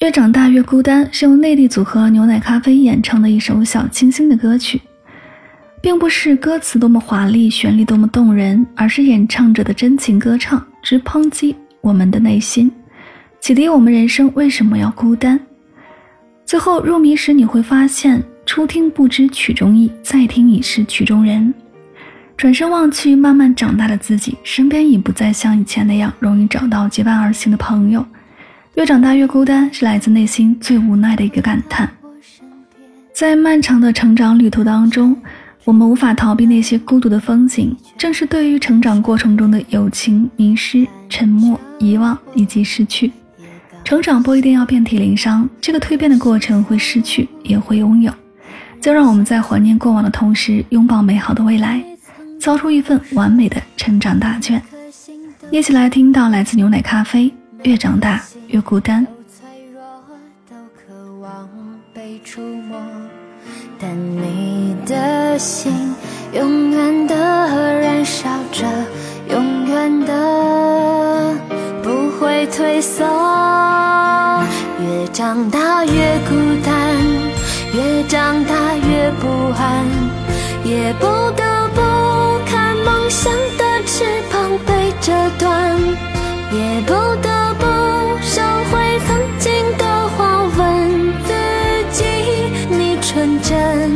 越长大越孤单是由内地组合牛奶咖啡演唱的一首小清新的歌曲，并不是歌词多么华丽，旋律多么动人，而是演唱者的真情歌唱，直抨击我们的内心，启迪我们人生为什么要孤单。最后入迷时，你会发现，初听不知曲中意，再听已是曲中人。转身望去，慢慢长大的自己，身边已不再像以前那样容易找到结伴而行的朋友。越长大越孤单，是来自内心最无奈的一个感叹。在漫长的成长旅途当中，我们无法逃避那些孤独的风景。正是对于成长过程中的友情迷失、沉默、遗忘以及失去，成长不一定要遍体鳞伤，这个蜕变的过程会失去，也会拥有。就让我们在怀念过往的同时，拥抱美好的未来，交出一份完美的成长答卷。一起来听到来自牛奶咖啡。越长大越孤单。脆弱都渴望被触摸但你的心永远的燃烧着永远的不会退缩越长大越孤单越长大越不安也不得不看梦想的翅膀被折断也不得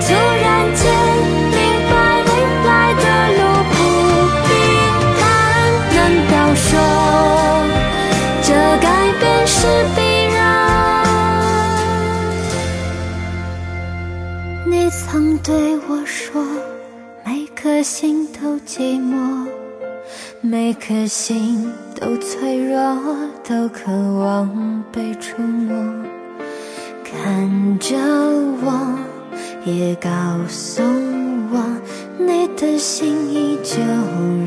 突然间明白未来的路不平坦难道说这改变是必然？你曾对我说每颗心都寂寞每颗心都脆弱都渴望被触摸。看着我也告诉我你的心依旧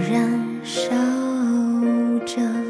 燃烧着。